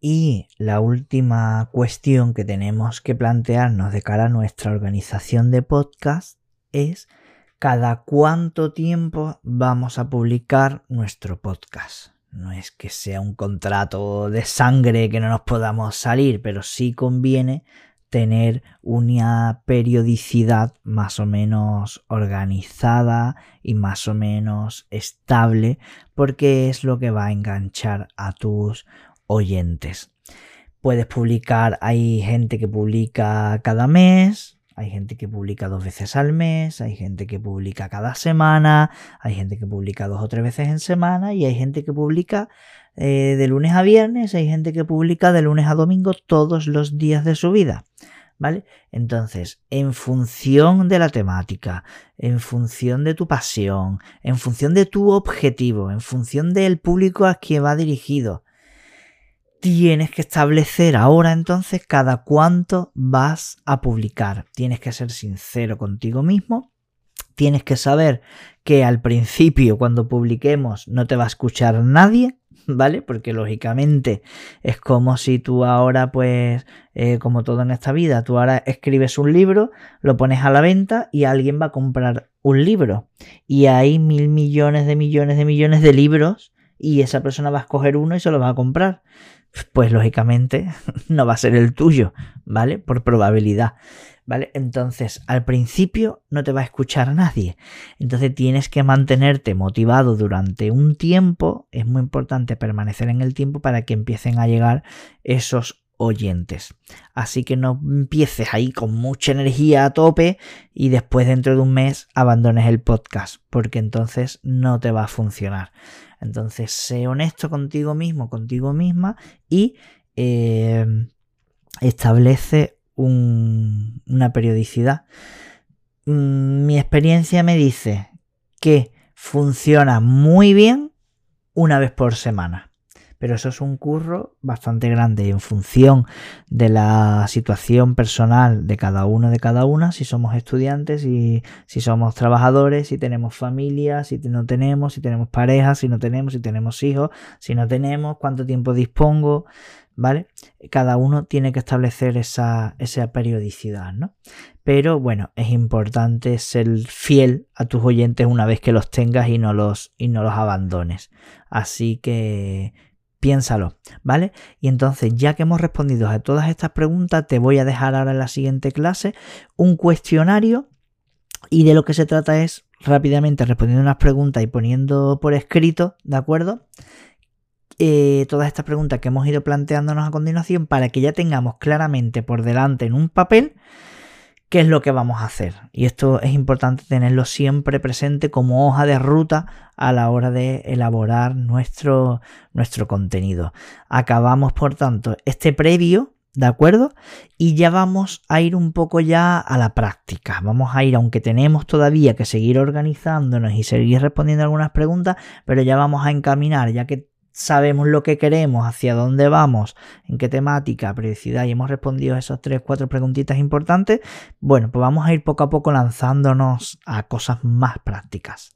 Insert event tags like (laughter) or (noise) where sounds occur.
Y la última cuestión que tenemos que plantearnos de cara a nuestra organización de podcast es cada cuánto tiempo vamos a publicar nuestro podcast. No es que sea un contrato de sangre que no nos podamos salir, pero sí conviene tener una periodicidad más o menos organizada y más o menos estable porque es lo que va a enganchar a tus oyentes. Puedes publicar, hay gente que publica cada mes, hay gente que publica dos veces al mes, hay gente que publica cada semana, hay gente que publica dos o tres veces en semana y hay gente que publica eh, de lunes a viernes, hay gente que publica de lunes a domingo todos los días de su vida. ¿Vale? Entonces, en función de la temática, en función de tu pasión, en función de tu objetivo, en función del público a quien va dirigido, tienes que establecer ahora entonces cada cuánto vas a publicar. Tienes que ser sincero contigo mismo. Tienes que saber que al principio, cuando publiquemos, no te va a escuchar nadie. ¿vale? Porque lógicamente es como si tú ahora, pues, eh, como todo en esta vida, tú ahora escribes un libro, lo pones a la venta y alguien va a comprar un libro. Y hay mil millones de millones de millones de libros y esa persona va a escoger uno y se lo va a comprar. Pues lógicamente (laughs) no va a ser el tuyo, ¿vale? Por probabilidad. ¿vale? Entonces, al principio no te va a escuchar nadie. Entonces tienes que mantenerte motivado durante un tiempo. Es muy importante permanecer en el tiempo para que empiecen a llegar esos oyentes. Así que no empieces ahí con mucha energía a tope y después dentro de un mes abandones el podcast, porque entonces no te va a funcionar. Entonces, sé honesto contigo mismo, contigo misma y eh, establece una periodicidad. Mm, mi experiencia me dice que funciona muy bien una vez por semana. Pero eso es un curro bastante grande en función de la situación personal de cada uno de cada una, si somos estudiantes, y si somos trabajadores, si tenemos familia, si no tenemos, si tenemos pareja, si no tenemos, si tenemos hijos, si no tenemos, cuánto tiempo dispongo, ¿vale? Cada uno tiene que establecer esa, esa, periodicidad, ¿no? Pero bueno, es importante ser fiel a tus oyentes una vez que los tengas y no los, y no los abandones. Así que piénsalo, ¿vale? Y entonces, ya que hemos respondido a todas estas preguntas, te voy a dejar ahora en la siguiente clase un cuestionario y de lo que se trata es rápidamente respondiendo unas preguntas y poniendo por escrito, ¿de acuerdo? Eh, todas estas preguntas que hemos ido planteándonos a continuación para que ya tengamos claramente por delante en un papel qué es lo que vamos a hacer. Y esto es importante tenerlo siempre presente como hoja de ruta a la hora de elaborar nuestro, nuestro contenido. Acabamos, por tanto, este previo, ¿de acuerdo? Y ya vamos a ir un poco ya a la práctica. Vamos a ir, aunque tenemos todavía que seguir organizándonos y seguir respondiendo algunas preguntas, pero ya vamos a encaminar, ya que sabemos lo que queremos, hacia dónde vamos, en qué temática, periodicidad y hemos respondido esas tres, cuatro preguntitas importantes, bueno, pues vamos a ir poco a poco lanzándonos a cosas más prácticas.